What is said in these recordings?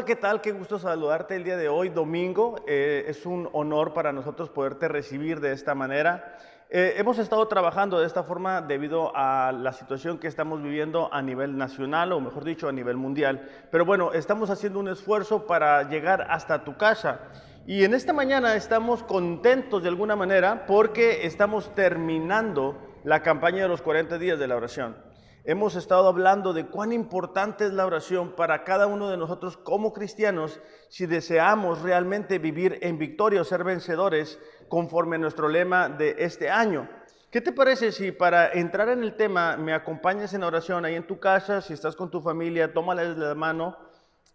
Hola, ¿qué tal? Qué gusto saludarte el día de hoy, domingo. Eh, es un honor para nosotros poderte recibir de esta manera. Eh, hemos estado trabajando de esta forma debido a la situación que estamos viviendo a nivel nacional, o mejor dicho, a nivel mundial. Pero bueno, estamos haciendo un esfuerzo para llegar hasta tu casa. Y en esta mañana estamos contentos de alguna manera porque estamos terminando la campaña de los 40 días de la oración. Hemos estado hablando de cuán importante es la oración para cada uno de nosotros como cristianos si deseamos realmente vivir en victoria o ser vencedores conforme a nuestro lema de este año. ¿Qué te parece si para entrar en el tema me acompañas en oración ahí en tu casa, si estás con tu familia, tómales la mano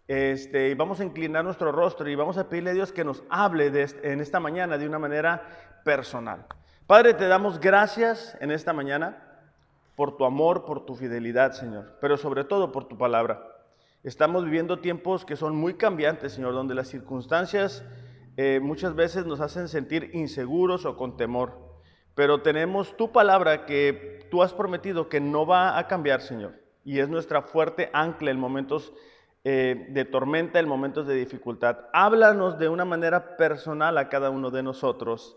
este, y vamos a inclinar nuestro rostro y vamos a pedirle a Dios que nos hable en esta mañana de una manera personal. Padre, te damos gracias en esta mañana por tu amor, por tu fidelidad, Señor, pero sobre todo por tu palabra. Estamos viviendo tiempos que son muy cambiantes, Señor, donde las circunstancias eh, muchas veces nos hacen sentir inseguros o con temor, pero tenemos tu palabra que tú has prometido que no va a cambiar, Señor, y es nuestra fuerte ancla en momentos eh, de tormenta, en momentos de dificultad. Háblanos de una manera personal a cada uno de nosotros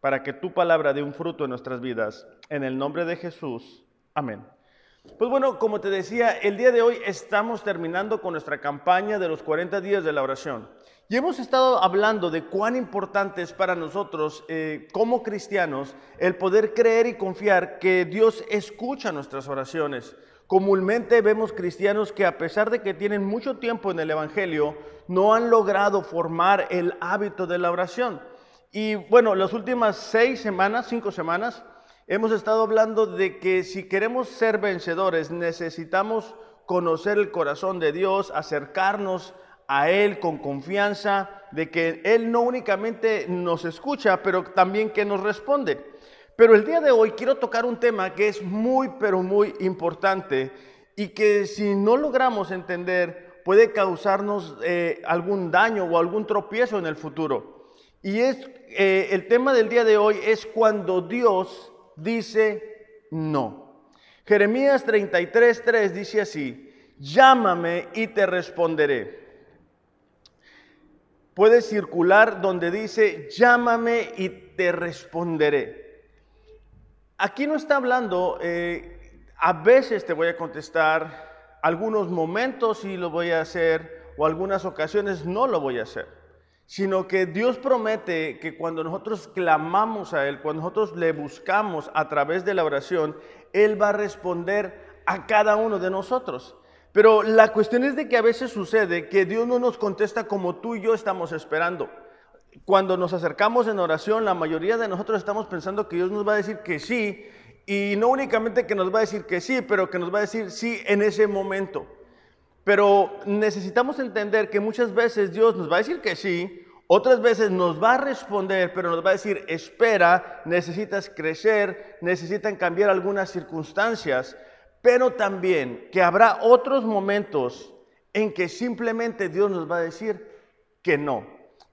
para que tu palabra dé un fruto en nuestras vidas. En el nombre de Jesús. Amén. Pues bueno, como te decía, el día de hoy estamos terminando con nuestra campaña de los 40 días de la oración. Y hemos estado hablando de cuán importante es para nosotros eh, como cristianos el poder creer y confiar que Dios escucha nuestras oraciones. Comúnmente vemos cristianos que a pesar de que tienen mucho tiempo en el Evangelio, no han logrado formar el hábito de la oración. Y bueno, las últimas seis semanas, cinco semanas, Hemos estado hablando de que si queremos ser vencedores necesitamos conocer el corazón de Dios, acercarnos a Él con confianza, de que Él no únicamente nos escucha, pero también que nos responde. Pero el día de hoy quiero tocar un tema que es muy, pero muy importante y que si no logramos entender puede causarnos eh, algún daño o algún tropiezo en el futuro. Y es eh, el tema del día de hoy es cuando Dios dice no. Jeremías 33, 3 dice así, llámame y te responderé. Puede circular donde dice, llámame y te responderé. Aquí no está hablando, eh, a veces te voy a contestar, algunos momentos sí lo voy a hacer, o algunas ocasiones no lo voy a hacer sino que Dios promete que cuando nosotros clamamos a Él, cuando nosotros le buscamos a través de la oración, Él va a responder a cada uno de nosotros. Pero la cuestión es de que a veces sucede que Dios no nos contesta como tú y yo estamos esperando. Cuando nos acercamos en oración, la mayoría de nosotros estamos pensando que Dios nos va a decir que sí, y no únicamente que nos va a decir que sí, pero que nos va a decir sí en ese momento. Pero necesitamos entender que muchas veces Dios nos va a decir que sí, otras veces nos va a responder, pero nos va a decir, espera, necesitas crecer, necesitan cambiar algunas circunstancias, pero también que habrá otros momentos en que simplemente Dios nos va a decir que no.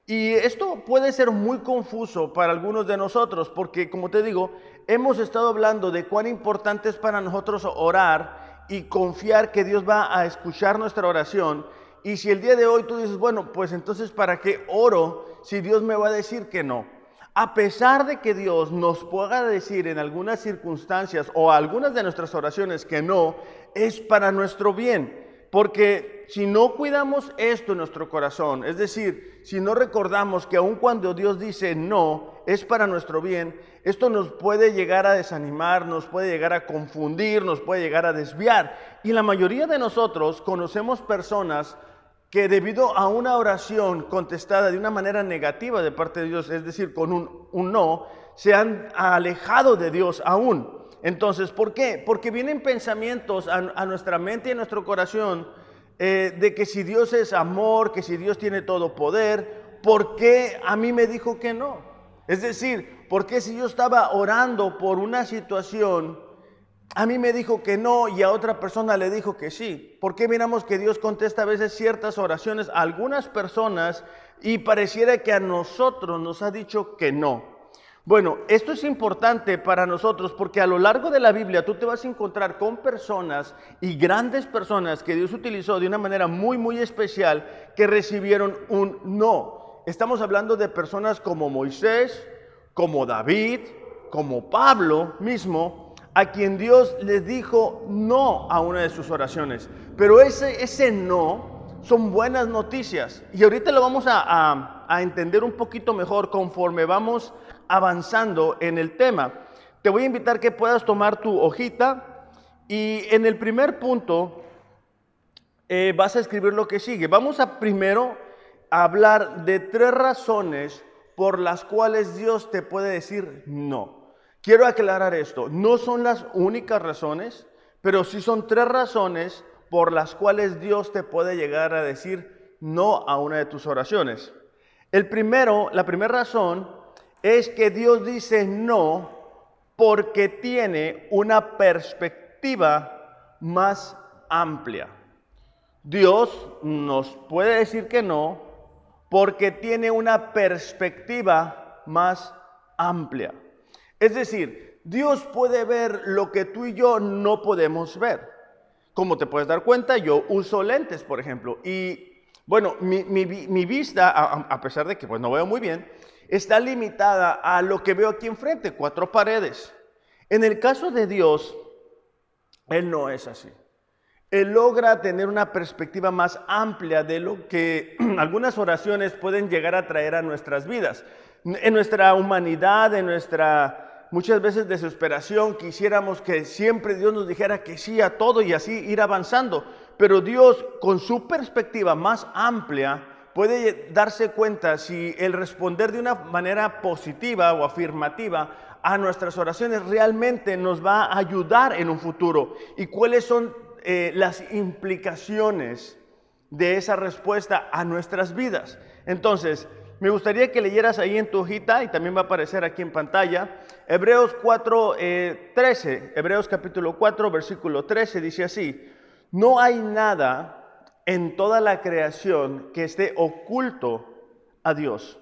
Y esto puede ser muy confuso para algunos de nosotros, porque como te digo, hemos estado hablando de cuán importante es para nosotros orar y confiar que Dios va a escuchar nuestra oración. Y si el día de hoy tú dices, bueno, pues entonces ¿para qué oro si Dios me va a decir que no? A pesar de que Dios nos pueda decir en algunas circunstancias o algunas de nuestras oraciones que no, es para nuestro bien. Porque si no cuidamos esto en nuestro corazón, es decir, si no recordamos que aun cuando Dios dice no, es para nuestro bien, esto nos puede llegar a desanimar, nos puede llegar a confundir, nos puede llegar a desviar. Y la mayoría de nosotros conocemos personas que debido a una oración contestada de una manera negativa de parte de Dios, es decir, con un, no, se han alejado de Dios aún. Entonces, ¿por qué? Porque vienen pensamientos a, nuestra mente y a nuestro corazón eh, de que si Dios es amor, que si Dios tiene todo poder, ¿por qué a mí me dijo que no? Es decir, porque si yo estaba orando por una situación, a mí me dijo que no y a otra persona le dijo que sí? ¿Por qué miramos que Dios contesta a veces ciertas oraciones a algunas personas y pareciera que a nosotros nos ha dicho que no? Bueno, esto es importante para nosotros porque a lo largo de la Biblia tú te vas a encontrar con personas y grandes personas que Dios utilizó de una manera muy, muy especial que recibieron un no. Estamos hablando de personas como Moisés, como David, como Pablo mismo, a quien Dios les dijo no a una de sus oraciones. Pero ese, ese no son buenas noticias. Y ahorita lo vamos a, a entender un poquito mejor conforme vamos avanzando en el tema. Te voy a invitar que puedas tomar tu hojita y en el primer punto eh, vas a escribir lo que sigue. Vamos a primero hablar de tres razones por las cuales Dios te puede decir no. Quiero aclarar esto, no son las únicas razones, pero sí son tres razones por las cuales Dios te puede llegar a decir no a una de tus oraciones. El primero, la primera razón es que Dios dice no porque tiene una perspectiva más amplia. Dios nos puede decir que no porque tiene una perspectiva más amplia. Es decir, Dios puede ver lo que tú y yo no podemos ver. Como te puedes dar cuenta, yo uso lentes, por ejemplo, y bueno, mi, vista, a, pesar de que pues, no veo muy bien, está limitada a lo que veo aquí enfrente, cuatro paredes. En el caso de Dios, Él no es así. Él logra tener una perspectiva más amplia de lo que algunas oraciones pueden llegar a traer a nuestras vidas. En nuestra humanidad, en nuestra muchas veces desesperación, quisiéramos que siempre Dios nos dijera que sí a todo y así ir avanzando. Pero Dios, con su perspectiva más amplia, puede darse cuenta si el responder de una manera positiva o afirmativa a nuestras oraciones realmente nos va a ayudar en un futuro y cuáles son eh, las implicaciones de esa respuesta a nuestras vidas. Entonces, me gustaría que leyeras ahí en tu hojita y también va a aparecer aquí en pantalla. Hebreos 4, 13, eh, Hebreos capítulo 4, versículo 13 dice así, no hay nada en toda la creación que esté oculto a Dios.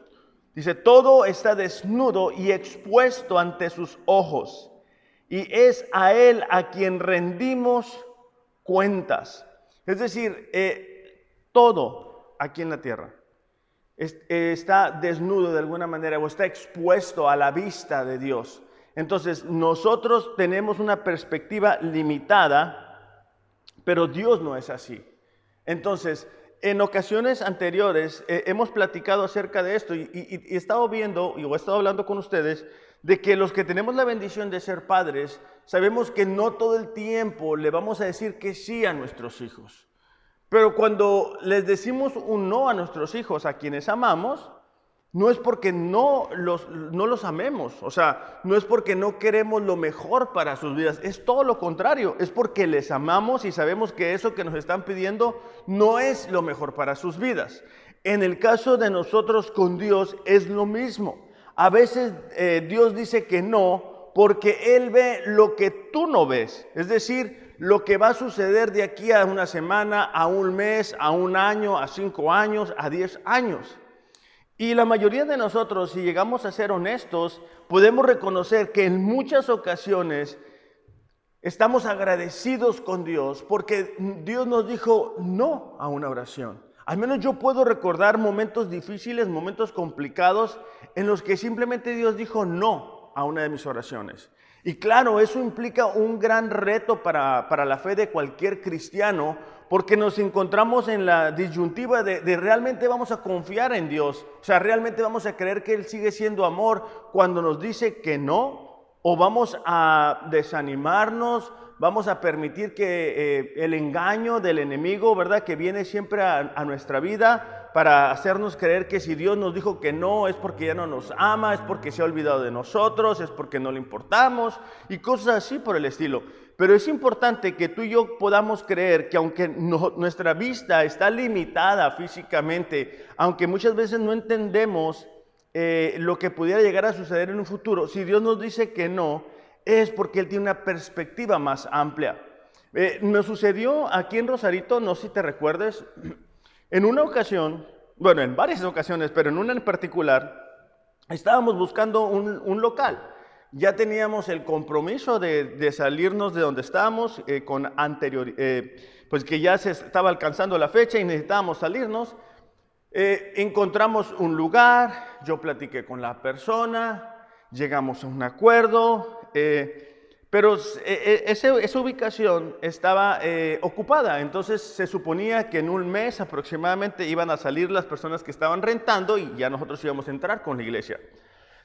Dice, todo está desnudo y expuesto ante sus ojos, y es a Él a quien rendimos cuentas. Es decir, eh, todo aquí en la tierra está desnudo de alguna manera o está expuesto a la vista de Dios. Entonces, nosotros tenemos una perspectiva limitada, pero Dios no es así. Entonces, en ocasiones anteriores eh, hemos platicado acerca de esto y, he estado viendo, y he estado hablando con ustedes, de que los que tenemos la bendición de ser padres, sabemos que no todo el tiempo le vamos a decir que sí a nuestros hijos. Pero cuando les decimos un no a nuestros hijos, a quienes amamos, no es porque no los, amemos, o sea, no es porque no queremos lo mejor para sus vidas, es todo lo contrario, es porque les amamos y sabemos que eso que nos están pidiendo no es lo mejor para sus vidas. En el caso de nosotros con Dios es lo mismo. A veces eh, Dios dice que no porque Él ve lo que tú no ves, es decir, lo que va a suceder de aquí a una semana, a un mes, a un año, a cinco años, a diez años. Y la mayoría de nosotros, si llegamos a ser honestos, podemos reconocer que en muchas ocasiones estamos agradecidos con Dios porque Dios nos dijo no a una oración. Al menos yo puedo recordar momentos difíciles, momentos complicados en los que simplemente Dios dijo no a una de mis oraciones. Y claro, eso implica un gran reto para, para la fe de cualquier cristiano porque nos encontramos en la disyuntiva de, realmente vamos a confiar en Dios, o sea, realmente vamos a creer que Él sigue siendo amor cuando nos dice que no, o vamos a desanimarnos, vamos a permitir que eh, el engaño del enemigo, ¿verdad? Que viene siempre a, nuestra vida para hacernos creer que si Dios nos dijo que no es porque ya no nos ama, es porque se ha olvidado de nosotros, es porque no le importamos y cosas así por el estilo. Pero es importante que tú y yo podamos creer que aunque nuestra vista está limitada físicamente, aunque muchas veces no entendemos eh, lo que pudiera llegar a suceder en un futuro, si Dios nos dice que no, es porque Él tiene una perspectiva más amplia. Eh, me sucedió aquí en Rosarito, no sé si te recuerdes, en una ocasión, bueno, en varias ocasiones, pero en una en particular, estábamos buscando un, local. Ya teníamos el compromiso de, salirnos de donde estábamos eh, con anterior, eh, pues que ya se estaba alcanzando la fecha y necesitábamos salirnos. Eh, encontramos un lugar, yo platiqué con la persona, llegamos a un acuerdo, pero esa ubicación estaba ocupada, entonces se suponía que en un mes aproximadamente iban a salir las personas que estaban rentando y ya nosotros íbamos a entrar con la iglesia.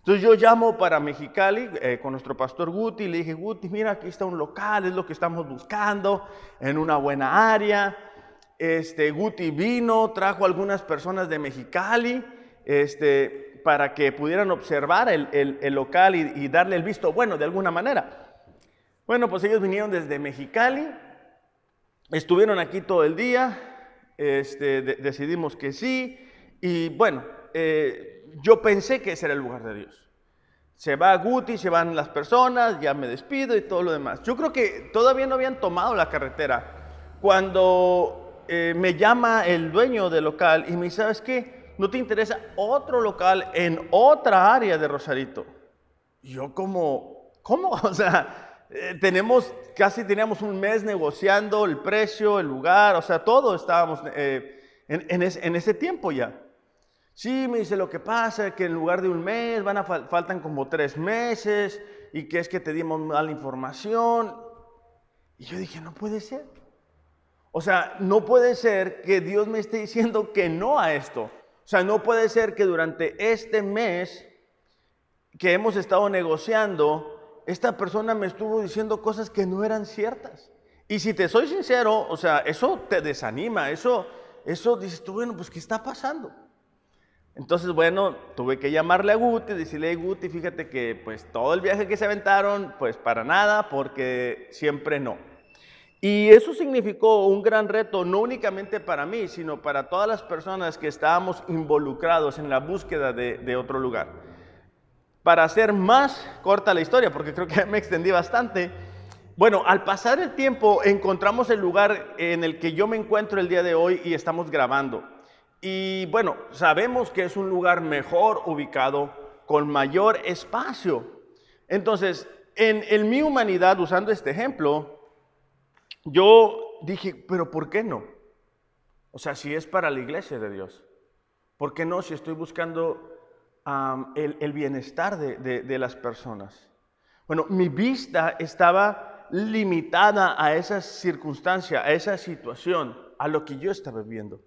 Entonces yo llamo para Mexicali eh, con nuestro pastor Guti y le dije, Guti, mira, aquí está un local, es lo que estamos buscando, en una buena área. Este, Guti vino, trajo algunas personas de Mexicali este, para que pudieran observar el, local y, darle el visto bueno de alguna manera. Bueno, pues ellos vinieron desde Mexicali, estuvieron aquí todo el día, este, decidimos que sí, y bueno, eh, yo pensé que ese era el lugar de Dios. Se va Guti, se van las personas, ya me despido y todo lo demás. Yo creo que todavía no habían tomado la carretera cuando eh, me llama el dueño del local y me dice, ¿sabes qué? ¿No te interesa otro local en otra área de Rosarito? yo como, ¿cómo? O sea, eh, tenemos, casi teníamos un mes negociando el precio, el lugar, o sea, todo estábamos eh, en, ese tiempo ya. Sí, me dice, lo que pasa que en lugar de un mes van a faltan como tres meses y que es que te dimos mala información. Y yo dije, no puede ser. O sea, no puede ser que Dios me esté diciendo que no a esto. O sea, no puede ser que durante este mes que hemos estado negociando, esta persona me estuvo diciendo cosas que no eran ciertas. Y si te soy sincero, o sea, eso te desanima, eso, eso dices tú, bueno, pues ¿qué está pasando? Entonces, bueno, tuve que llamarle a Guti, decirle, Guti, fíjate que pues todo el viaje que se aventaron, pues para nada, porque siempre no. Y eso significó un gran reto, no únicamente para mí, sino para todas las personas que estábamos involucrados en la búsqueda de, otro lugar. Para hacer más corta la historia, porque creo que me extendí bastante, bueno, al pasar el tiempo encontramos el lugar en el que yo me encuentro el día de hoy y estamos grabando. Y bueno, sabemos que es un lugar mejor ubicado, con mayor espacio. Entonces, en, mi humanidad, usando este ejemplo, yo dije, pero ¿por qué no? O sea, si es para la iglesia de Dios, ¿por qué no si estoy buscando el, bienestar de, de las personas? Bueno, mi vista estaba limitada a esa circunstancia, a esa situación, a lo que yo estaba viviendo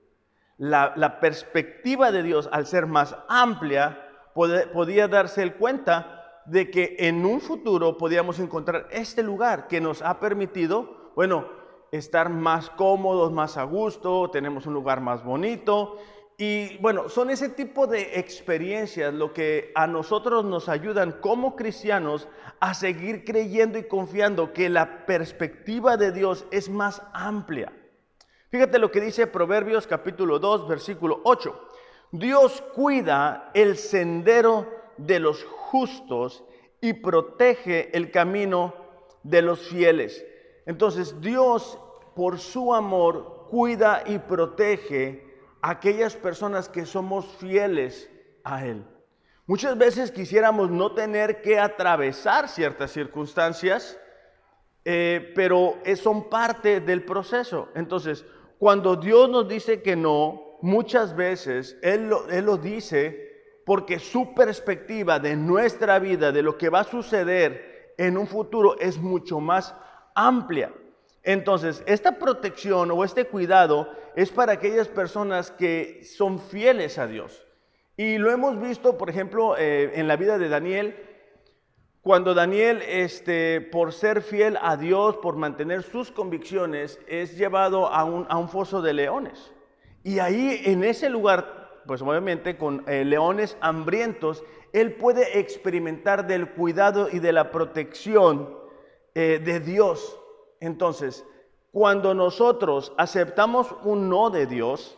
la, perspectiva de Dios, al ser más amplia, podía darse el cuenta de que en un futuro podíamos encontrar este lugar que nos ha permitido, bueno, estar más cómodos, más a gusto, tenemos un lugar más bonito. Y bueno, son ese tipo de experiencias lo que a nosotros nos ayudan como cristianos a seguir creyendo y confiando que la perspectiva de Dios es más amplia. Fíjate lo que dice Proverbios capítulo 2, versículo 8. Dios cuida el sendero de los justos y protege el camino de los fieles. Entonces Dios, por su amor, cuida y protege a aquellas personas que somos fieles a Él. Muchas veces quisiéramos no tener que atravesar ciertas circunstancias, eh, pero son parte del proceso. Entonces, cuando Dios nos dice que no, muchas veces Él lo, dice porque su perspectiva de nuestra vida, de lo que va a suceder en un futuro, es mucho más amplia. Entonces, esta protección o este cuidado es para aquellas personas que son fieles a Dios. Y lo hemos visto, por ejemplo, eh, en la vida de Daniel, cuando Daniel, este, por ser fiel a Dios, por mantener sus convicciones, es llevado a un, foso de leones. Y ahí, en ese lugar, pues obviamente con eh, leones hambrientos, él puede experimentar del cuidado y de la protección eh, de Dios. Entonces, cuando nosotros aceptamos un no de Dios,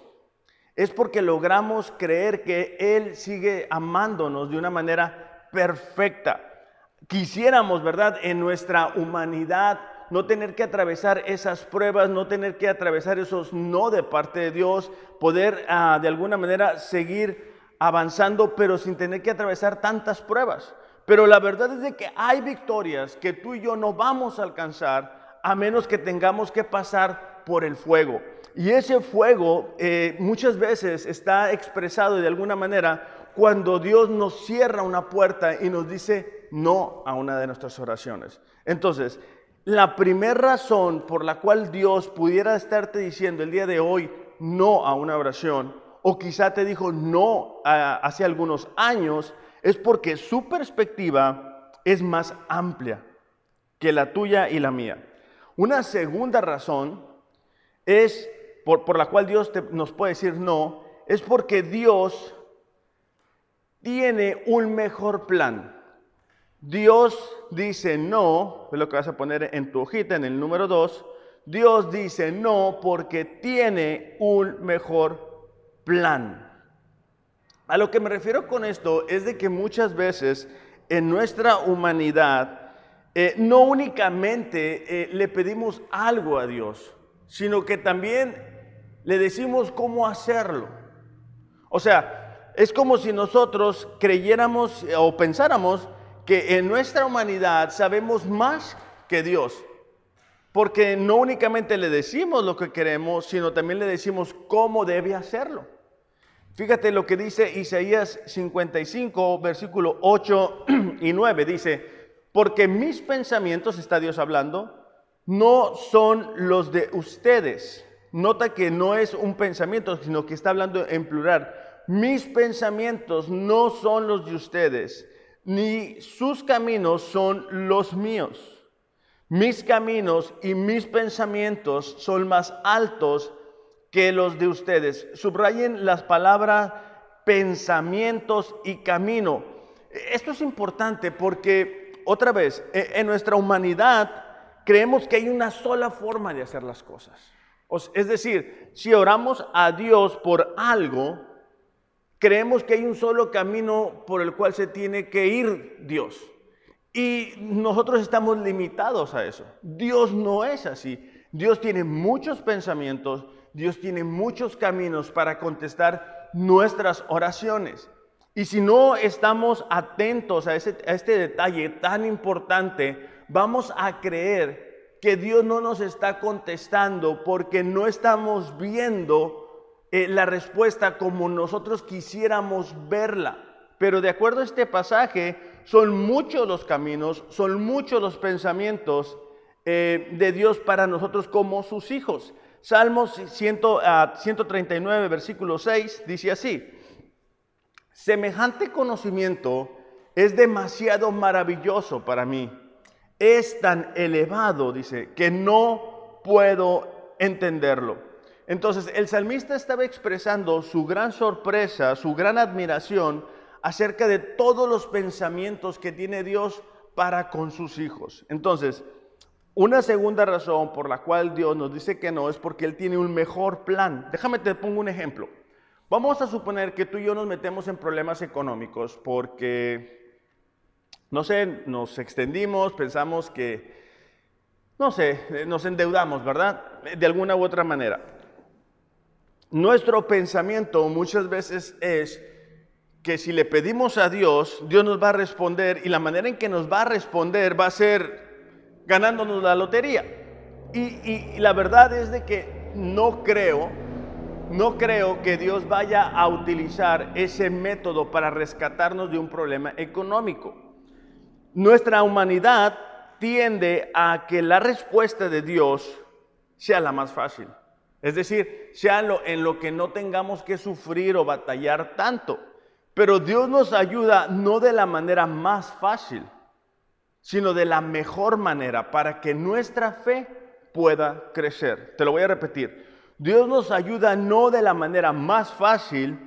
es porque logramos creer que Él sigue amándonos de una manera perfecta quisiéramos, ¿verdad?, en nuestra humanidad no tener que atravesar esas pruebas, no tener que atravesar esos no de parte de Dios, poder ah, de alguna manera seguir avanzando, pero sin tener que atravesar tantas pruebas. Pero la verdad es de que hay victorias que tú y yo no vamos a alcanzar a menos que tengamos que pasar por el fuego. Y ese fuego eh, muchas veces está expresado de alguna manera cuando Dios nos cierra una puerta y nos dice no a una de nuestras oraciones. Entonces, la primera razón por la cual Dios pudiera estarte diciendo el día de hoy no a una oración, o quizá te dijo no hace algunos años, es porque su perspectiva es más amplia que la tuya y la mía. Una segunda razón es por, la cual Dios nos puede decir no, es porque Dios tiene un mejor plan. Dios dice no, es lo que vas a poner en tu hojita, en el número 2. Dios dice no porque tiene un mejor plan. A lo que me refiero con esto es de que muchas veces en nuestra humanidad eh, no únicamente eh, le pedimos algo a Dios, sino que también le decimos cómo hacerlo. O sea, es como si nosotros creyéramos eh, o pensáramos que en nuestra humanidad sabemos más que Dios. Porque no únicamente le decimos lo que queremos, sino también le decimos cómo debe hacerlo. Fíjate lo que dice Isaías 55, versículo 8 y 9. Dice, porque mis pensamientos, está Dios hablando, no son los de ustedes Nota que no es un pensamiento, sino que está hablando en plural. Mis pensamientos no son los de ustedes, ni sus caminos son los míos. Mis caminos y mis pensamientos son más altos que los de ustedes. Subrayen las palabras pensamientos y camino. Esto es importante porque, otra vez, e, en nuestra humanidad creemos que hay una sola forma de hacer las cosas. Es decir, si oramos a Dios por algo, creemos que hay un solo camino por el cual se tiene que ir Dios. Y nosotros estamos limitados a eso. Dios no es así. Dios tiene muchos pensamientos, Dios tiene muchos caminos para contestar nuestras oraciones. Y si no estamos atentos a, a este detalle tan importante, vamos a creer que Dios no nos está contestando porque no estamos viendo eh, la respuesta como nosotros quisiéramos verla. Pero de acuerdo a este pasaje, son muchos los caminos, son muchos los pensamientos eh, de Dios para nosotros como sus hijos. Salmos 139, versículo 6, dice así, semejante conocimiento es demasiado maravilloso para mí es tan elevado, dice, que no puedo entenderlo. Entonces el salmista estaba expresando su gran sorpresa, su gran admiración acerca de todos los pensamientos que tiene Dios para con sus hijos. Entonces, una segunda razón por la cual Dios nos dice que no es porque Él tiene un mejor plan. Déjame te pongo un ejemplo. Vamos a suponer que tú y yo nos metemos en problemas económicos porque no sé, nos extendimos, pensamos que, no sé, nos endeudamos, ¿verdad? De alguna u otra manera. Nuestro pensamiento muchas veces es que si le pedimos a Dios, Dios nos va a responder y la manera en que nos va a responder va a ser ganándonos la lotería. Y, la verdad es de que no creo, no creo que Dios vaya a utilizar ese método para rescatarnos de un problema económico. Nuestra humanidad tiende a que la respuesta de Dios sea la más fácil. Es decir, sea en lo que no tengamos que sufrir o batallar tanto. Pero Dios nos ayuda no de la manera más fácil, sino de la mejor manera para que nuestra fe pueda crecer. Te lo voy a repetir. Dios nos ayuda no de la manera más fácil,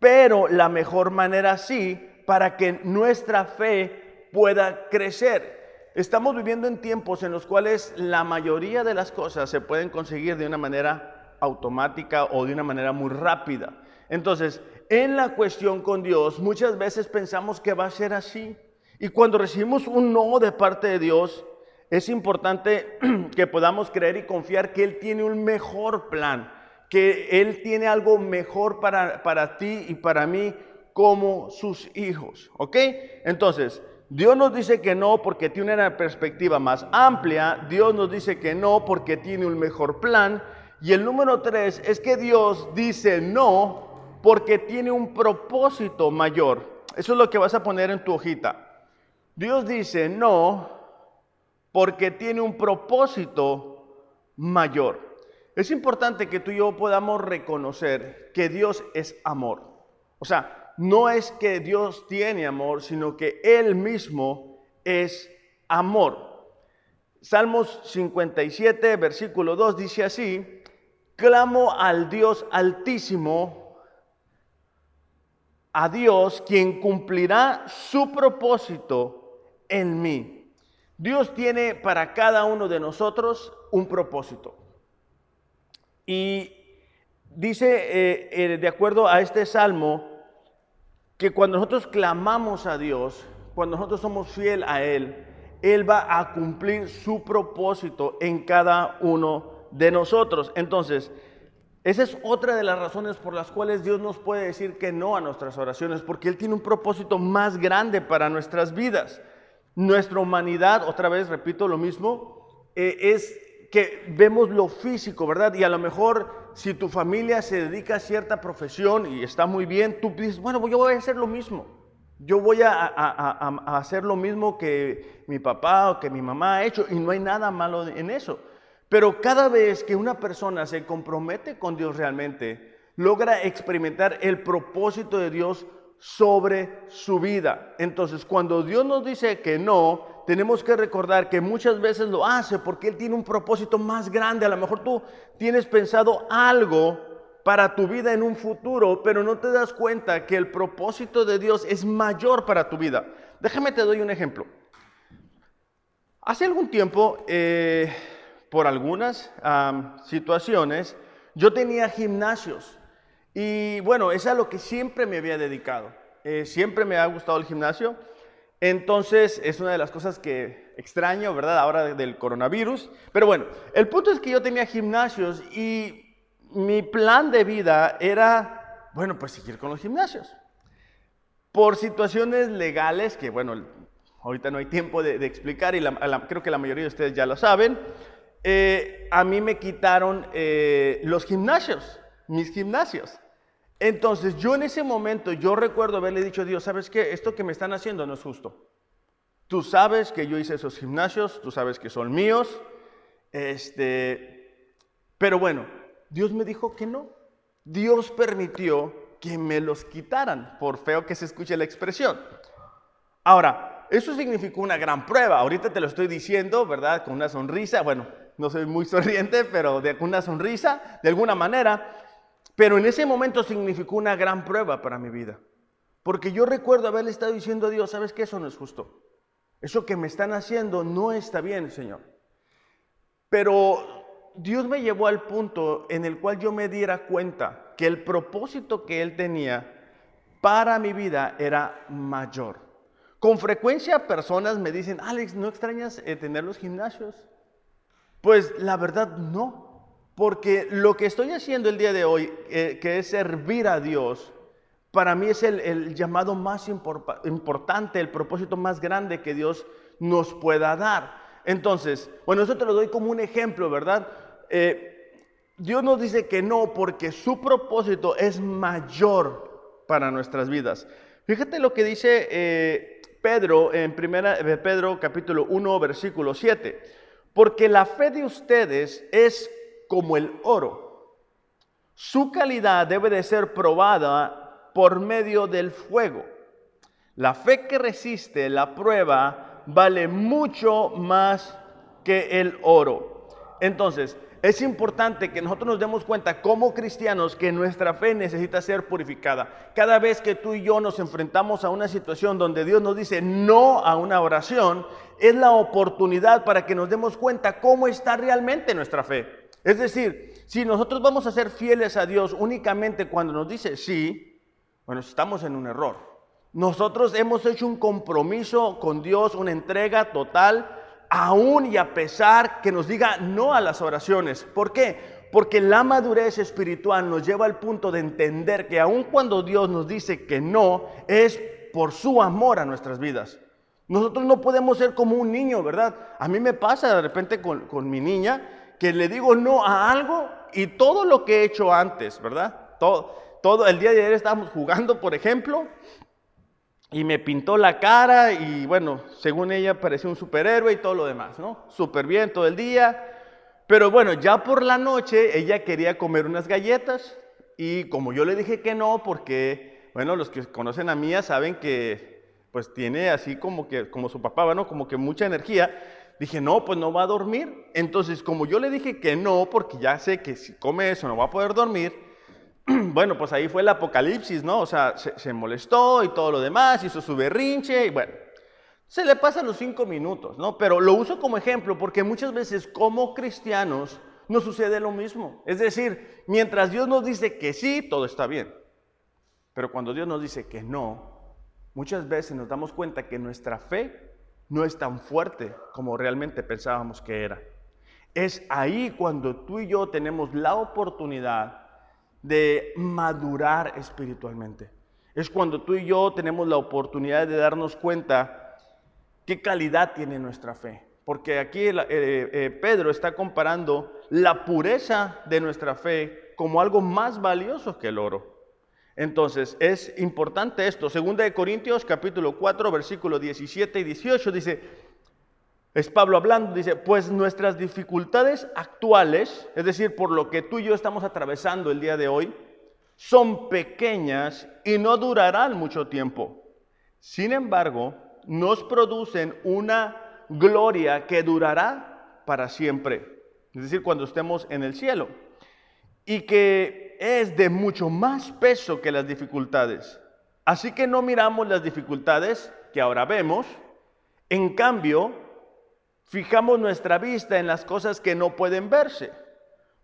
pero la mejor manera sí, para que nuestra fe pueda crecer. Estamos viviendo en tiempos en los cuales la mayoría de las cosas se pueden conseguir de una manera automática o de una manera muy rápida. Entonces, en la cuestión con Dios, muchas veces pensamos que va a ser así. Y cuando recibimos un no de parte de Dios, es importante que podamos creer y confiar que Él tiene un mejor plan, que Él tiene algo mejor para, para ti y para mí como sus hijos. ¿Ok? Entonces, Dios nos dice que no porque tiene una perspectiva más amplia. Dios nos dice que no porque tiene un mejor plan. Y el número tres es que Dios dice no porque tiene un propósito mayor. Eso es lo que vas a poner en tu hojita. Dios dice no porque tiene un propósito mayor. Es importante que tú y yo podamos reconocer que Dios es amor. O sea, no es que Dios tiene amor, sino que Él mismo es amor. Salmos 57, versículo 2 dice así, clamo al Dios altísimo, a Dios quien cumplirá su propósito en mí. Dios tiene para cada uno de nosotros un propósito. Y dice, eh, eh, de acuerdo a este salmo, que cuando nosotros clamamos a Dios, cuando nosotros somos fiel a Él, Él va a cumplir su propósito en cada uno de nosotros. Entonces, esa es otra de las razones por las cuales Dios nos puede decir que no a nuestras oraciones, porque Él tiene un propósito más grande para nuestras vidas. Nuestra humanidad, otra vez repito lo mismo, eh, es que vemos lo físico, ¿verdad? Y a lo mejor si tu familia se dedica a cierta profesión y está muy bien, tú dices, bueno, yo voy a hacer lo mismo. Yo voy a, a, hacer lo mismo que mi papá o que mi mamá ha hecho y no hay nada malo en eso. Pero cada vez que una persona se compromete con Dios realmente, logra experimentar el propósito de Dios sobre su vida. Entonces, cuando Dios nos dice que no, tenemos que recordar que muchas veces lo hace porque Él tiene un propósito más grande. A lo mejor tú tienes pensado algo para tu vida en un futuro, pero no te das cuenta que el propósito de Dios es mayor para tu vida. Déjame te doy un ejemplo. Hace algún tiempo, eh, por algunas situaciones, yo tenía gimnasios y bueno, es a lo que siempre me había dedicado. Eh, siempre me ha gustado el gimnasio. Entonces, es una de las cosas que extraño, ¿verdad? Ahora del coronavirus. Pero bueno, el punto es que yo tenía gimnasios y mi plan de vida era, bueno, pues seguir con los gimnasios. Por situaciones legales, que bueno, ahorita no hay tiempo de, explicar y creo que la mayoría de ustedes ya lo saben, eh, a mí me quitaron eh, los gimnasios mis gimnasios. Entonces yo en ese momento, yo recuerdo haberle dicho a Dios, ¿sabes qué? Esto que me están haciendo no es justo. Tú sabes que yo hice esos gimnasios, tú sabes que son míos, este, pero bueno, Dios me dijo que no. Dios permitió que me los quitaran, por feo que se escuche la expresión. Ahora, eso significó una gran prueba. Ahorita te lo estoy diciendo, ¿verdad? Con una sonrisa. Bueno, no soy muy sonriente, pero de una sonrisa, de alguna manera. Pero en ese momento significó una gran prueba para mi vida. Porque yo recuerdo haberle estado diciendo a Dios, ¿sabes qué? Eso no es justo. Eso que me están haciendo no está bien, Señor. Pero Dios me llevó al punto en el cual yo me diera cuenta que el propósito que Él tenía para mi vida era mayor. Con frecuencia personas me dicen, Alex, ¿no extrañas eh, tener los gimnasios? Pues la verdad no. Porque lo que estoy haciendo el día de hoy, eh, que es servir a Dios, para mí es el, llamado más importante, el propósito más grande que Dios nos pueda dar. Entonces, bueno, eso te lo doy como un ejemplo, ¿verdad? Eh, Dios nos dice que no porque su propósito es mayor para nuestras vidas. Fíjate lo que dice eh, Pedro en primera, Pedro capítulo 1, versículo 7. Porque la fe de ustedes es como el oro. Su calidad debe de ser probada por medio del fuego. La fe que resiste la prueba vale mucho más que el oro. Entonces, es importante que nosotros nos demos cuenta como cristianos que nuestra fe necesita ser purificada. Cada vez que tú y yo nos enfrentamos a una situación donde Dios nos dice no a una oración, es la oportunidad para que nos demos cuenta cómo está realmente nuestra fe. Es decir, si nosotros vamos a ser fieles a Dios únicamente cuando nos dice sí, bueno, estamos en un error. Nosotros hemos hecho un compromiso con Dios, una entrega total, aún y a pesar que nos diga no a las oraciones. ¿Por qué? Porque la madurez espiritual nos lleva al punto de entender que aun cuando Dios nos dice que no, es por su amor a nuestras vidas. Nosotros no podemos ser como un niño, ¿verdad? A mí me pasa de repente con, con mi niña que le digo no a algo y todo lo que he hecho antes, ¿verdad? Todo, todo el día de ayer estábamos jugando, por ejemplo, y me pintó la cara y bueno, según ella parecía un superhéroe y todo lo demás, ¿no? Súper bien todo el día. Pero bueno, ya por la noche ella quería comer unas galletas y como yo le dije que no, porque, bueno, los que conocen a Mía saben que pues tiene así como que, como su papá, ¿no? Como que mucha energía. Dije, no, pues no va a dormir. Entonces, como yo le dije que no, porque ya sé que si come eso no va a poder dormir, bueno, pues ahí fue el apocalipsis, ¿no? O sea, se, molestó y todo lo demás, hizo su berrinche y bueno, se le pasan los cinco minutos, ¿no? Pero lo uso como ejemplo porque muchas veces como cristianos nos sucede lo mismo. Es decir, mientras Dios nos dice que sí, todo está bien. Pero cuando Dios nos dice que no, muchas veces nos damos cuenta que nuestra fe no es tan fuerte como realmente pensábamos que era. Es ahí cuando tú y yo tenemos la oportunidad de madurar espiritualmente. Es cuando tú y yo tenemos la oportunidad de darnos cuenta qué calidad tiene nuestra fe. Porque aquí eh, eh, Pedro está comparando la pureza de nuestra fe como algo más valioso que el oro. Entonces, es importante esto. Segunda de Corintios capítulo 4, versículo 17 y 18 dice, es Pablo hablando, dice, pues nuestras dificultades actuales, es decir, por lo que tú y yo estamos atravesando el día de hoy, son pequeñas y no durarán mucho tiempo. Sin embargo, nos producen una gloria que durará para siempre, es decir, cuando estemos en el cielo, y que es de mucho más peso que las dificultades. Así que no miramos las dificultades que ahora vemos, en cambio, fijamos nuestra vista en las cosas que no pueden verse,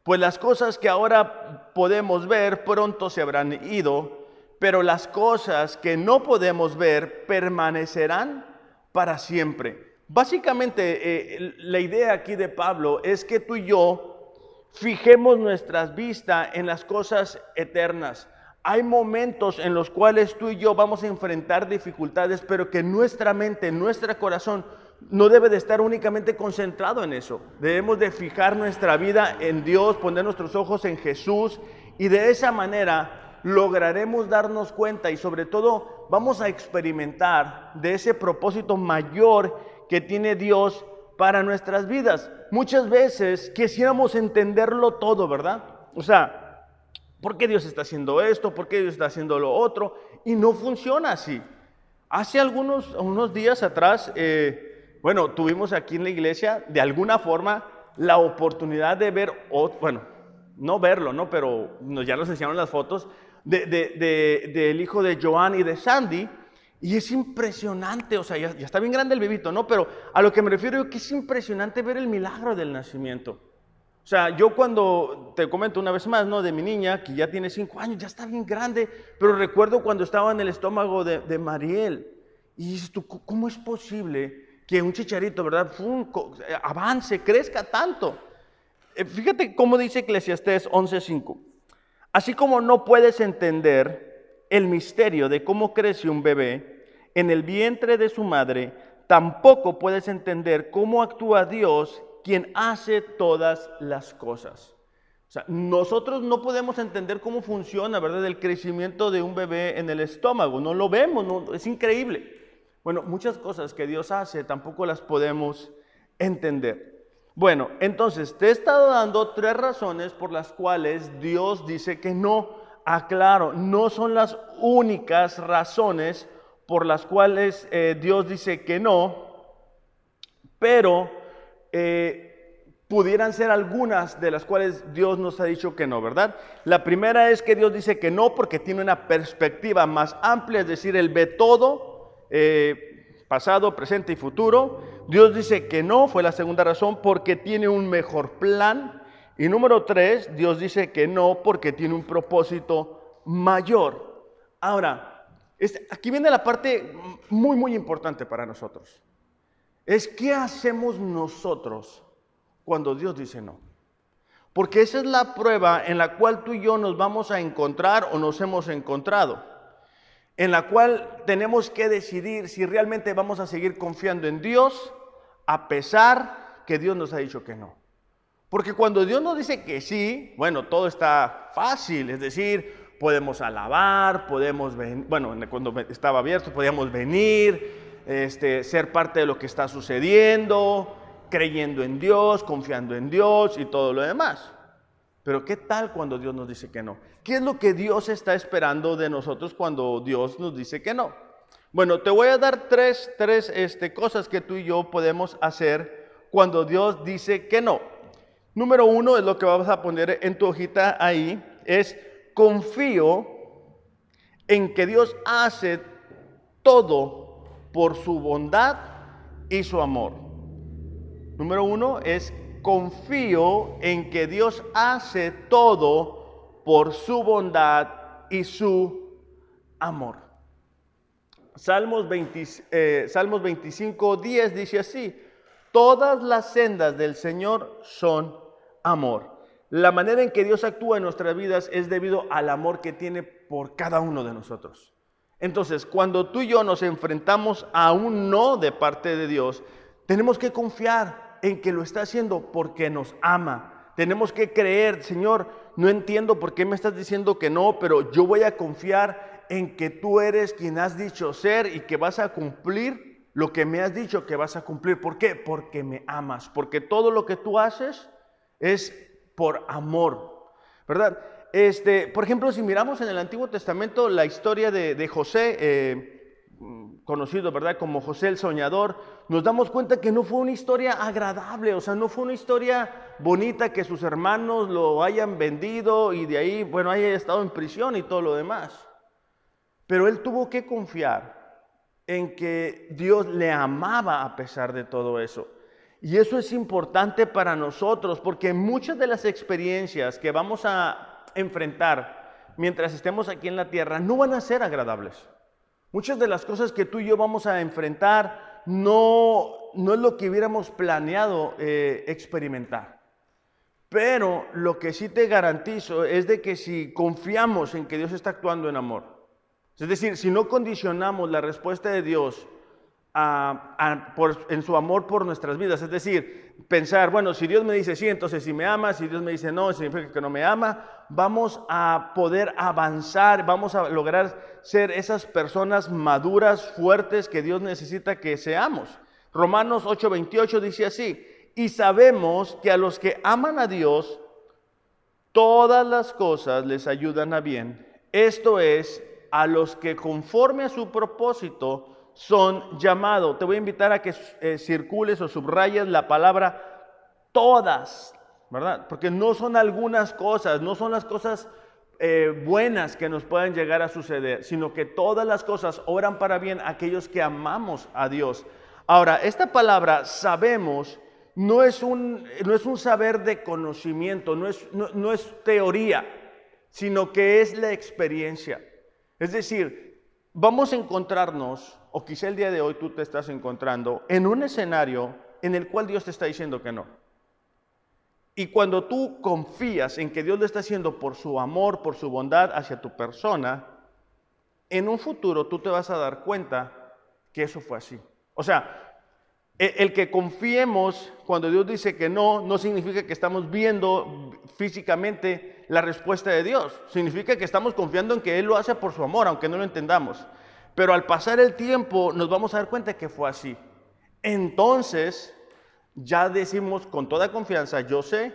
pues las cosas que ahora podemos ver pronto se habrán ido, pero las cosas que no podemos ver permanecerán para siempre. Básicamente, eh, la idea aquí de Pablo es que tú y yo fijemos nuestras vistas en las cosas eternas. Hay momentos en los cuales tú y yo vamos a enfrentar dificultades, pero que nuestra mente, nuestro corazón no debe de estar únicamente concentrado en eso. Debemos de fijar nuestra vida en Dios, poner nuestros ojos en Jesús y de esa manera lograremos darnos cuenta y sobre todo vamos a experimentar de ese propósito mayor que tiene Dios para nuestras vidas. Muchas veces quisiéramos entenderlo todo, ¿verdad? O sea, ¿por qué Dios está haciendo esto? ¿Por qué Dios está haciendo lo otro? Y no funciona así. Hace algunos unos días atrás, eh, bueno, tuvimos aquí en la iglesia, de alguna forma, la oportunidad de ver, bueno, no verlo, ¿no? Pero ya nos enseñaron las fotos del hijo de Joan y de Sandy. Y es impresionante, o sea, ya, está bien grande el bebito, ¿no? Pero a lo que me refiero es que es impresionante ver el milagro del nacimiento. O sea, yo cuando te comento una vez más, ¿no? De mi niña, que ya tiene cinco años, ya está bien grande, pero recuerdo cuando estaba en el estómago de, de Mariel. Y dices tú, ¿cómo es posible que un chicharito, ¿verdad? avance, crezca tanto. Eh, fíjate cómo dice Eclesiastés 11:5. Así como no puedes entender el misterio de cómo crece un bebé en el vientre de su madre, tampoco puedes entender cómo actúa Dios, quien hace todas las cosas. O sea, nosotros no podemos entender cómo funciona, ¿verdad? El crecimiento de un bebé en el estómago. No lo vemos, no, es increíble. Bueno, muchas cosas que Dios hace tampoco las podemos entender. Bueno, entonces te he estado dando tres razones por las cuales Dios dice que no. Aclaro, no son las únicas razones por las cuales eh, Dios dice que no, pero eh, pudieran ser algunas de las cuales Dios nos ha dicho que no, ¿verdad? La primera es que Dios dice que no porque tiene una perspectiva más amplia, es decir, Él ve todo, eh, pasado, presente y futuro. Dios dice que no, fue la segunda razón, porque tiene un mejor plan. Y número tres, Dios dice que no, porque tiene un propósito mayor. Ahora, aquí viene la parte muy, muy importante para nosotros. Es qué hacemos nosotros cuando Dios dice no. Porque esa es la prueba en la cual tú y yo nos vamos a encontrar o nos hemos encontrado. En la cual tenemos que decidir si realmente vamos a seguir confiando en Dios a pesar que Dios nos ha dicho que no. Porque cuando Dios nos dice que sí, bueno, todo está fácil, es decir, podemos alabar, podemos venir, bueno, cuando estaba abierto podíamos venir, este, ser parte de lo que está sucediendo, creyendo en Dios, confiando en Dios y todo lo demás. Pero ¿qué tal cuando Dios nos dice que no? ¿Qué es lo que Dios está esperando de nosotros cuando Dios nos dice que no? Bueno, te voy a dar tres, tres este, cosas que tú y yo podemos hacer cuando Dios dice que no. Número uno es lo que vamos a poner en tu hojita ahí, es confío en que Dios hace todo por su bondad y su amor. Número uno es confío en que Dios hace todo por su bondad y su amor. Salmos, 20, eh, Salmos 25, 10 dice así, todas las sendas del Señor son amor. La manera en que Dios actúa en nuestras vidas es debido al amor que tiene por cada uno de nosotros. Entonces, cuando tú y yo nos enfrentamos a un no de parte de Dios, tenemos que confiar en que lo está haciendo porque nos ama. Tenemos que creer, Señor, no entiendo por qué me estás diciendo que no, pero yo voy a confiar en que tú eres quien has dicho ser y que vas a cumplir lo que me has dicho que vas a cumplir. ¿Por qué? Porque me amas, porque todo lo que tú haces es por amor, ¿verdad? Este, por ejemplo, si miramos en el Antiguo Testamento la historia de, José, eh, conocido, ¿verdad? Como José el Soñador, nos damos cuenta que no fue una historia agradable, o sea, no fue una historia bonita que sus hermanos lo hayan vendido y de ahí, bueno, haya estado en prisión y todo lo demás. Pero él tuvo que confiar en que Dios le amaba a pesar de todo eso. Y eso es importante para nosotros porque muchas de las experiencias que vamos a enfrentar mientras estemos aquí en la tierra no van a ser agradables. Muchas de las cosas que tú y yo vamos a enfrentar no, no es lo que hubiéramos planeado eh, experimentar. Pero lo que sí te garantizo es de que si confiamos en que Dios está actuando en amor, es decir, si no condicionamos la respuesta de Dios en su amor por nuestras vidas. Es decir, pensar, bueno, si Dios me dice sí, entonces si me ama, si Dios me dice no, significa que no me ama, vamos a poder avanzar, vamos a lograr ser esas personas maduras, fuertes que Dios necesita que seamos. Romanos 8:28 dice así, y sabemos que a los que aman a Dios, todas las cosas les ayudan a bien. Esto es, a los que conforme a su propósito, son llamados. Te voy a invitar a que eh, circules o subrayes la palabra todas, ¿verdad? Porque no son algunas cosas, no son las cosas eh, buenas que nos puedan llegar a suceder, sino que todas las cosas obran para bien a aquellos que amamos a Dios. Ahora, esta palabra sabemos no es un, no es un saber de conocimiento, no es, no es teoría, sino que es la experiencia. Es decir, vamos a encontrarnos o quizá el día de hoy tú te estás encontrando en un escenario en el cual Dios te está diciendo que no. Y cuando tú confías en que Dios lo está haciendo por su amor, por su bondad hacia tu persona, en un futuro tú te vas a dar cuenta que eso fue así. O sea, e, el que confiemos cuando Dios dice que no, no significa que estamos viendo físicamente la respuesta de Dios. Significa que estamos confiando en que Él lo hace por su amor, aunque no lo entendamos. Pero al pasar el tiempo nos vamos a dar cuenta que fue así. Entonces, ya decimos con toda confianza, yo sé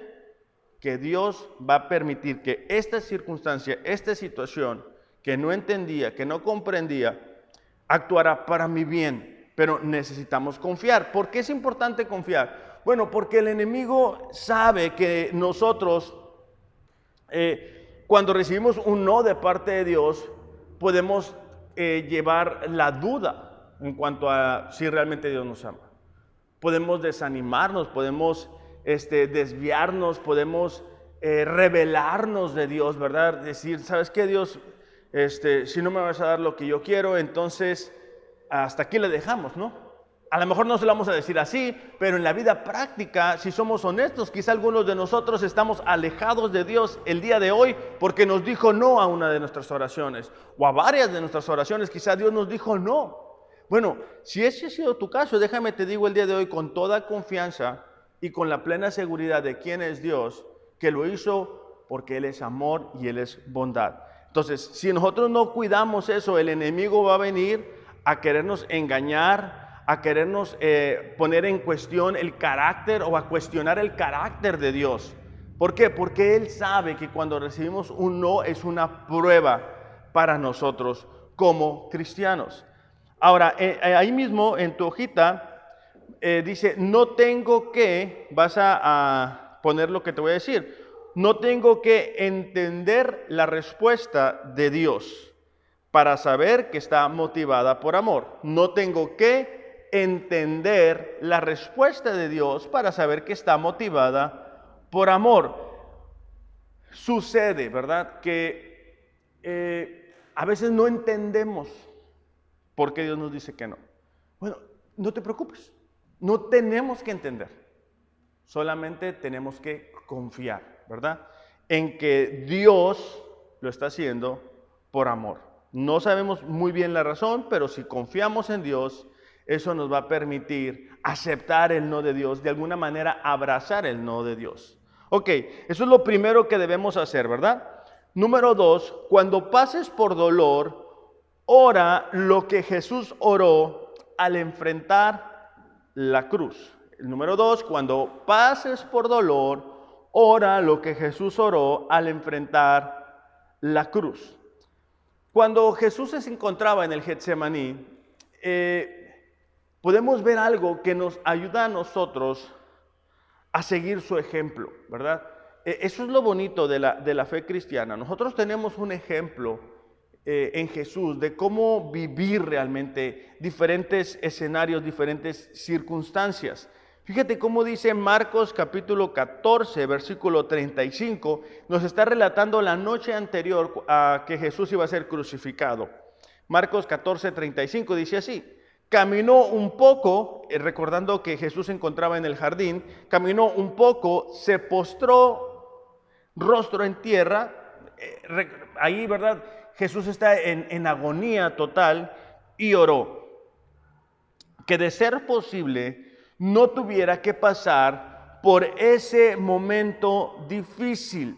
que Dios va a permitir que esta circunstancia, esta situación que no entendía, que no comprendía, actuará para mi bien. Pero necesitamos confiar. ¿Por qué es importante confiar? Bueno, porque el enemigo sabe que nosotros, eh, cuando recibimos un no de parte de Dios, podemos eh, llevar la duda en cuanto a si realmente Dios nos ama. Podemos desanimarnos, podemos este, desviarnos, podemos eh, revelarnos de Dios, ¿verdad? Decir, ¿sabes qué, Dios? Este, si no me vas a dar lo que yo quiero, entonces hasta aquí le dejamos, ¿no? A lo mejor no se lo vamos a decir así, pero en la vida práctica, si somos honestos, quizá algunos de nosotros estamos alejados de Dios el día de hoy porque nos dijo no a una de nuestras oraciones o a varias de nuestras oraciones, quizá Dios nos dijo no. Bueno, si ese ha sido tu caso, déjame te digo el día de hoy con toda confianza y con la plena seguridad de quién es Dios, que lo hizo porque Él es amor y Él es bondad. Entonces, si nosotros no cuidamos eso, el enemigo va a venir a querernos engañar, a querernos eh, poner en cuestión el carácter o a cuestionar el carácter de Dios. ¿Por qué? Porque Él sabe que cuando recibimos un no es una prueba para nosotros como cristianos. Ahora, eh, eh, ahí mismo en tu hojita dice, no tengo que, vas a, a poner lo que te voy a decir, no tengo que entender la respuesta de Dios para saber que está motivada por amor. No tengo que entender la respuesta de Dios para saber que está motivada por amor. Sucede, ¿verdad? Que eh, a veces no entendemos por qué Dios nos dice que no. Bueno, no te preocupes, no tenemos que entender, solamente tenemos que confiar, ¿verdad? En que Dios lo está haciendo por amor. No sabemos muy bien la razón, pero si confiamos en Dios, eso nos va a permitir aceptar el no de Dios, de alguna manera abrazar el no de Dios. Ok, eso es lo primero que debemos hacer, ¿verdad? Número dos, cuando pases por dolor, ora lo que Jesús oró al enfrentar la cruz. El número dos, cuando pases por dolor, ora lo que Jesús oró al enfrentar la cruz. Cuando Jesús se encontraba en el Getsemaní, eh, podemos ver algo que nos ayuda a nosotros a seguir su ejemplo, ¿verdad? E, eso es lo bonito de la, de la fe cristiana. Nosotros tenemos un ejemplo eh, en Jesús de cómo vivir realmente diferentes escenarios, diferentes circunstancias. Fíjate cómo dice Marcos capítulo 14, versículo 35, nos está relatando la noche anterior a que Jesús iba a ser crucificado. Marcos 14, 35 dice así, caminó un poco, eh, recordando que Jesús se encontraba en el jardín, caminó un poco, se postró rostro en tierra, eh, ahí, ¿verdad? Jesús está en, agonía total y oró. Que de ser posible no tuviera que pasar por ese momento difícil,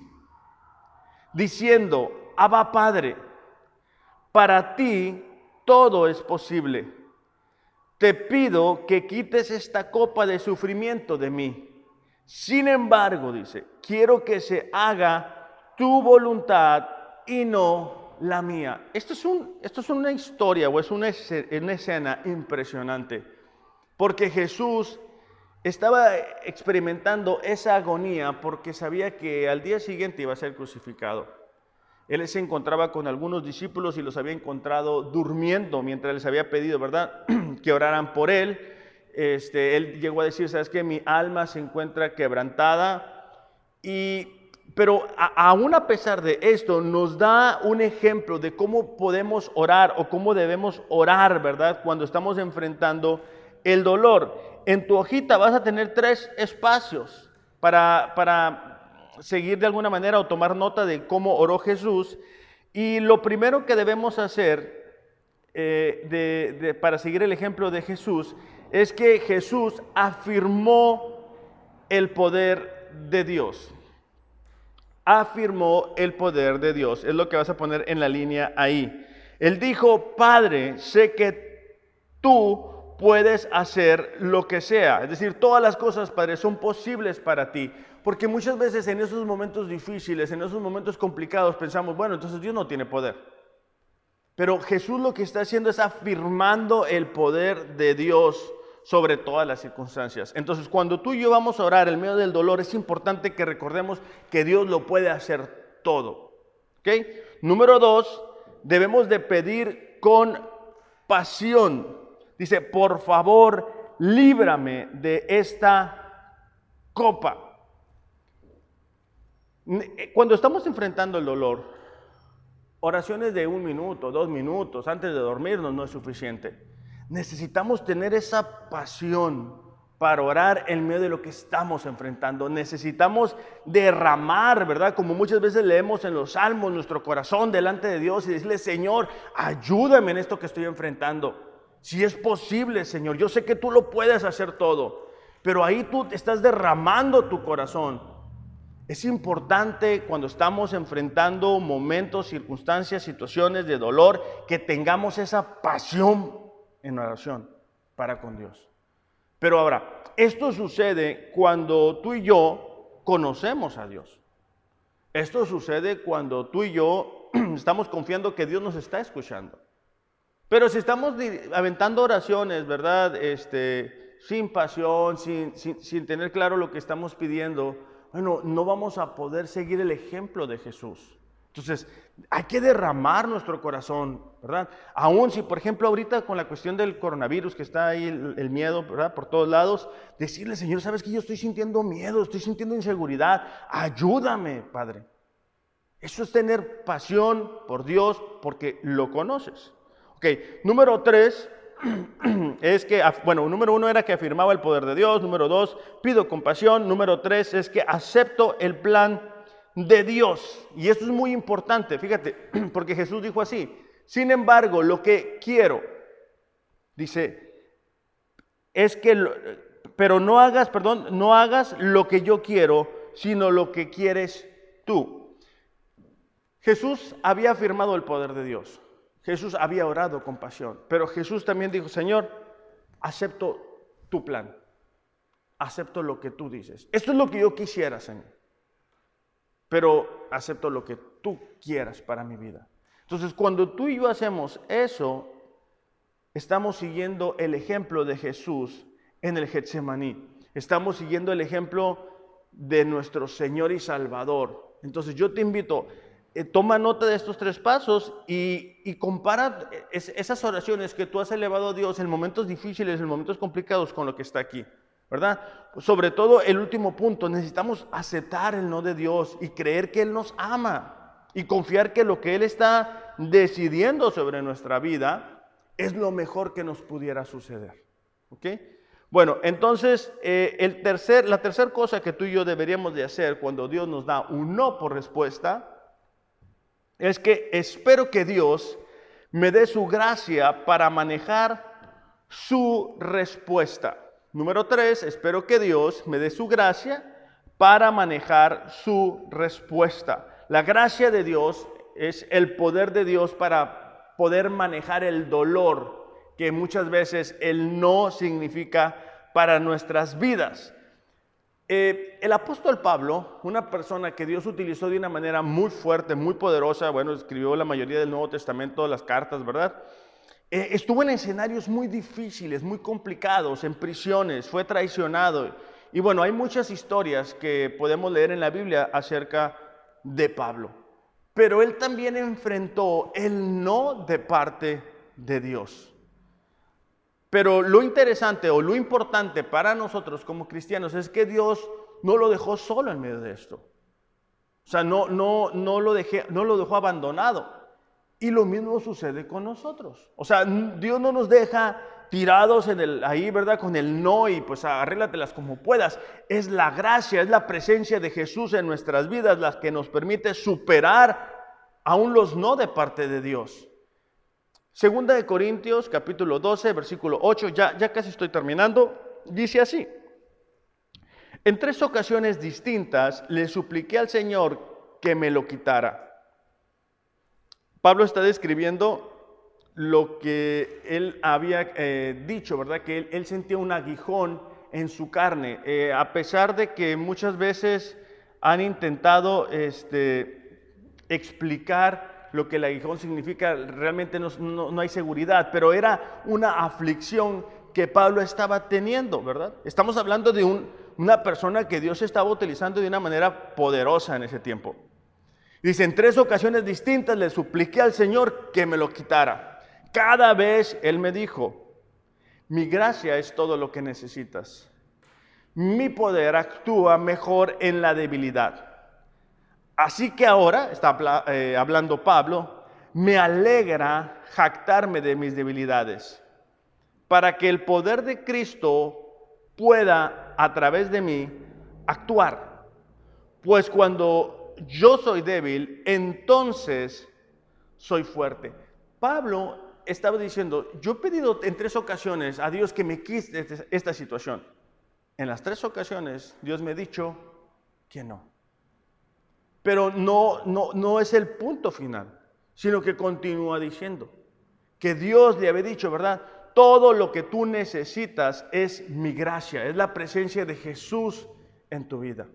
diciendo, Abba Padre, para ti todo es posible te pido que quites esta copa de sufrimiento de mí. Sin embargo, dice, quiero que se haga tu voluntad y no la mía. Esto es, una historia o es una escena impresionante, porque Jesús estaba experimentando esa agonía porque sabía que al día siguiente iba a ser crucificado. Él se encontraba con algunos discípulos y los había encontrado durmiendo mientras les había pedido, ¿verdad?, que oraran por él. Este, él llegó a decir, ¿sabes qué? Mi alma se encuentra quebrantada. Y, pero aún a pesar de esto, nos da un ejemplo de cómo podemos orar o cómo debemos orar, ¿verdad?, cuando estamos enfrentando el dolor. En tu hojita vas a tener tres espacios para, para seguir de alguna manera o tomar nota de cómo oró Jesús. Y lo primero que debemos hacer eh, para seguir el ejemplo de Jesús es que Jesús afirmó el poder de Dios. Afirmó el poder de Dios. Es lo que vas a poner en la línea ahí. Él dijo, Padre, sé que tú puedes hacer lo que sea. Es decir, todas las cosas, Padre, son posibles para ti. Porque muchas veces en esos momentos difíciles, en esos momentos complicados, pensamos, bueno, entonces Dios no tiene poder. Pero Jesús lo que está haciendo es afirmando el poder de Dios sobre todas las circunstancias. Entonces, cuando tú y yo vamos a orar en medio del dolor, es importante que recordemos que Dios lo puede hacer todo. ¿Ok? Número dos, debemos de pedir con pasión. Dice, por favor, líbrame de esta copa. Eh, cuando estamos enfrentando el dolor, oraciones de un minuto, dos minutos antes de dormirnos no es suficiente. necesitamos tener esa pasión para orar en medio de lo que estamos enfrentando. Necesitamos derramar, ¿verdad? Como muchas veces leemos en los salmos, nuestro corazón delante de Dios y decirle, Señor, ayúdame en esto que estoy enfrentando. Si es posible, Señor, yo sé que tú lo puedes hacer todo, pero ahí tú estás derramando tu corazón. Es importante cuando estamos enfrentando momentos, circunstancias, situaciones de dolor, que tengamos esa pasión en oración para con Dios. Pero ahora, esto sucede cuando tú y yo conocemos a Dios. Esto sucede cuando tú y yo estamos confiando que Dios nos está escuchando. Pero si estamos aventando oraciones, ¿verdad? Este, sin pasión, sin, sin tener claro lo que estamos pidiendo, bueno, no vamos a poder seguir el ejemplo de Jesús. Entonces, hay que derramar nuestro corazón, ¿verdad? Aún si, por ejemplo, ahorita con la cuestión del coronavirus, que está ahí el, miedo, ¿verdad? Por todos lados, decirle, Señor, sabes que yo estoy sintiendo miedo, estoy sintiendo inseguridad, ayúdame, Padre. Eso es tener pasión por Dios porque lo conoces. Ok, número tres es que, bueno, número uno era que afirmaba el poder de Dios, número dos, pido compasión, número tres es que acepto el plan de Dios. Y esto es muy importante, fíjate, porque Jesús dijo así, sin embargo, lo que quiero, dice, es que, pero no hagas, perdón, no hagas lo que yo quiero, sino lo que quieres tú. Jesús había afirmado el poder de Dios. Jesús había orado con pasión, pero Jesús también dijo, Señor, acepto tu plan, acepto lo que tú dices. Esto es lo que yo quisiera, Señor pero acepto lo que tú quieras para mi vida. Entonces, cuando tú y yo hacemos eso, estamos siguiendo el ejemplo de Jesús en el Getsemaní. Estamos siguiendo el ejemplo de nuestro Señor y Salvador. Entonces, yo te invito, eh, toma nota de estos tres pasos y, compara esas oraciones que tú has elevado a Dios en momentos difíciles, en momentos complicados con lo que está aquí. ¿verdad? Sobre todo el último punto, necesitamos aceptar el no de Dios y creer que Él nos ama y confiar que lo que Él está decidiendo sobre nuestra vida es lo mejor que nos pudiera suceder. ¿Ok? Bueno, entonces eh, el tercer, la tercera cosa que tú y yo deberíamos de hacer cuando Dios nos da un no por respuesta es que espero que Dios me dé su gracia para manejar su respuesta. Número tres, espero que Dios me dé su gracia para manejar su respuesta. La gracia de Dios es el poder de Dios para poder manejar el dolor que muchas veces el no significa para nuestras vidas. Eh, el apóstol Pablo, una persona que Dios utilizó de una manera muy fuerte, muy poderosa, bueno, escribió la mayoría del Nuevo Testamento, las cartas, ¿verdad? Eh, estuvo en escenarios muy difíciles, muy complicados, en prisiones, fue traicionado. Y bueno, hay muchas historias que podemos leer en la Biblia acerca de Pablo. Pero él también enfrentó el no de parte de Dios. Pero lo interesante o lo importante para nosotros como cristianos es que Dios no lo dejó solo en medio de esto. O sea, no, no, no, lo, dejé, no lo dejó abandonado. Y lo mismo sucede con nosotros. O sea, Dios no nos deja tirados en el, ahí, ¿verdad? Con el no y pues arréglatelas como puedas. Es la gracia, es la presencia de Jesús en nuestras vidas las que nos permite superar aún los no de parte de Dios. Segunda de Corintios, capítulo 12, versículo 8, ya, ya casi estoy terminando, dice así. En tres ocasiones distintas le supliqué al Señor que me lo quitara. Pablo está describiendo lo que él había eh, dicho, ¿verdad? Que él, sentía un aguijón en su carne, eh, a pesar de que muchas veces han intentado este, explicar lo que el aguijón significa, realmente no, hay seguridad, pero era una aflicción que Pablo estaba teniendo, ¿verdad? Estamos hablando de una persona que Dios estaba utilizando de una manera poderosa en ese tiempo. Dice, en tres ocasiones distintas le supliqué al Señor que me lo quitara. Cada vez Él me dijo, mi gracia es todo lo que necesitas. Mi poder actúa mejor en la debilidad. Así que ahora, está eh, hablando Pablo, me alegra jactarme de mis debilidades para que el poder de Cristo pueda a través de mí actuar. Pues cuando yo soy débil, entonces soy fuerte. Pablo estaba diciendo, yo he pedido en tres ocasiones a Dios que me quite esta situación. En las tres ocasiones Dios me ha dicho que no. Pero no, no, no es el punto final, sino que continúa diciendo que Dios le había dicho, ¿verdad? Todo lo que tú necesitas es mi gracia, es la presencia de Jesús en tu vida.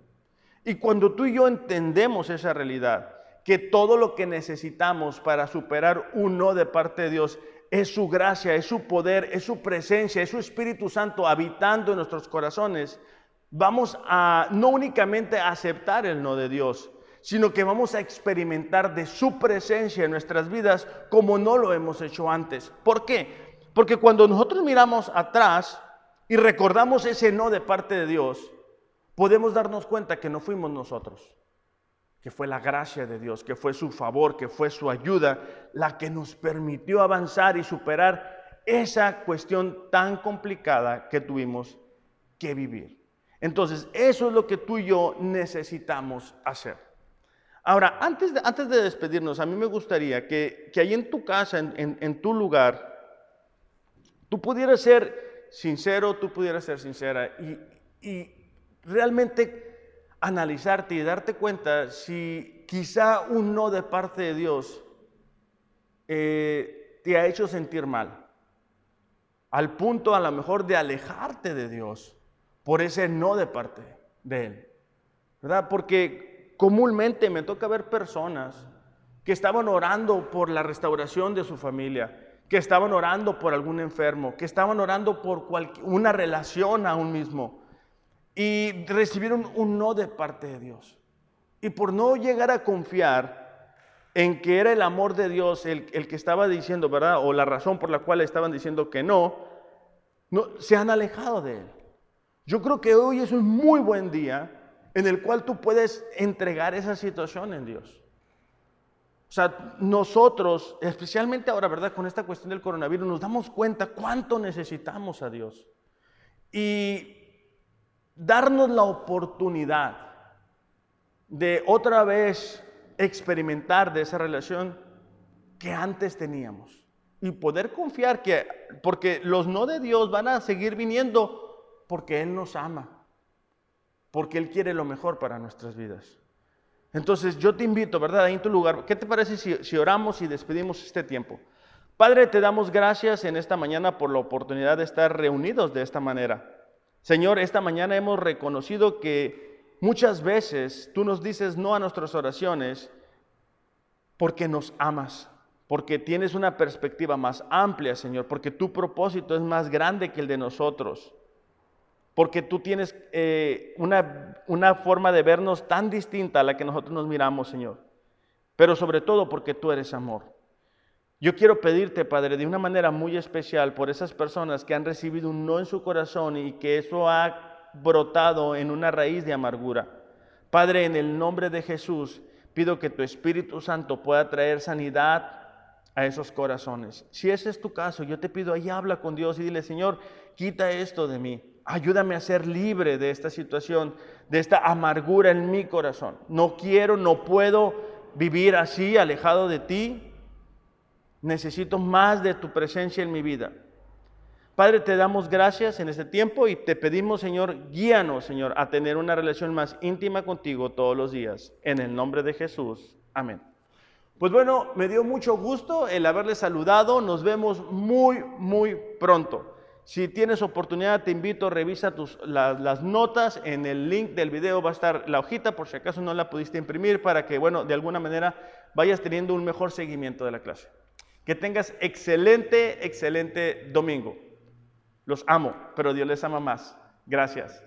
Y cuando tú y yo entendemos esa realidad, que todo lo que necesitamos para superar un no de parte de Dios es su gracia, es su poder, es su presencia, es su Espíritu Santo habitando en nuestros corazones, vamos a no únicamente aceptar el no de Dios, sino que vamos a experimentar de su presencia en nuestras vidas como no lo hemos hecho antes. ¿Por qué? Porque cuando nosotros miramos atrás y recordamos ese no de parte de Dios, podemos darnos cuenta que no fuimos nosotros que fue la gracia de Dios, que fue su favor, que fue su ayuda, la que nos permitió avanzar y superar esa cuestión tan complicada que tuvimos que vivir. Entonces, eso es lo que tú y yo necesitamos hacer. Ahora, antes de, antes de despedirnos, a mí me gustaría que, que ahí en tu casa, en, tu lugar, tú pudieras ser sincero, tú pudieras ser sincera y, y realmente analizarte y darte cuenta si quizá un no de parte de Dios eh, te ha hecho sentir mal, al punto a lo mejor de alejarte de Dios por ese no de parte de Él. ¿Verdad? Porque comúnmente me toca ver personas que estaban orando por la restauración de su familia, que estaban orando por algún enfermo, que estaban orando por una relación aún mismo y recibieron un no de parte de Dios. Y por no llegar a confiar en que era el amor de Dios el, que estaba diciendo, ¿verdad? O la razón por la cual estaban diciendo que no, se han alejado de Él. Yo creo que hoy es un muy buen día en el cual tú puedes entregar esa situación en Dios. O sea, nosotros, especialmente ahora, ¿verdad? Con esta cuestión del coronavirus, nos damos cuenta cuánto necesitamos a Dios. Y darnos la oportunidad de otra vez experimentar de esa relación que antes teníamos y poder confiar que, porque los no de Dios van a seguir viniendo porque Él nos ama, porque Él quiere lo mejor para nuestras vidas. Entonces yo te invito, ¿verdad? Ahí en tu lugar, ¿qué te parece si, si oramos y despedimos este tiempo? Padre, te damos gracias en esta mañana por la oportunidad de estar reunidos de esta manera. Señor, esta mañana hemos reconocido que muchas veces tú nos dices no a nuestras oraciones porque nos amas, porque tienes una perspectiva más amplia, Señor, porque tu propósito es más grande que el de nosotros, porque tú tienes eh, una, una forma de vernos tan distinta a la que nosotros nos miramos, Señor, pero sobre todo porque tú eres amor. Yo quiero pedirte, Padre, de una manera muy especial por esas personas que han recibido un no en su corazón y que eso ha brotado en una raíz de amargura. Padre, en el nombre de Jesús, pido que tu Espíritu Santo pueda traer sanidad a esos corazones. Si ese es tu caso, yo te pido ahí habla con Dios y dile, Señor, quita esto de mí. Ayúdame a ser libre de esta situación, de esta amargura en mi corazón. No quiero, no puedo vivir así, alejado de ti. Necesito más de tu presencia en mi vida. Padre, te damos gracias en este tiempo y te pedimos, Señor, guíanos, Señor, a tener una relación más íntima contigo todos los días. En el nombre de Jesús. Amén. Pues bueno, me dio mucho gusto el haberle saludado. Nos vemos muy, muy pronto. Si tienes oportunidad, te invito, revisa tus, las notas. En el link del video va a estar la hojita, por si acaso no la pudiste imprimir, para que, bueno, de alguna manera vayas teniendo un mejor seguimiento de la clase. Que tengas excelente, excelente domingo. Los amo, pero Dios les ama más. Gracias.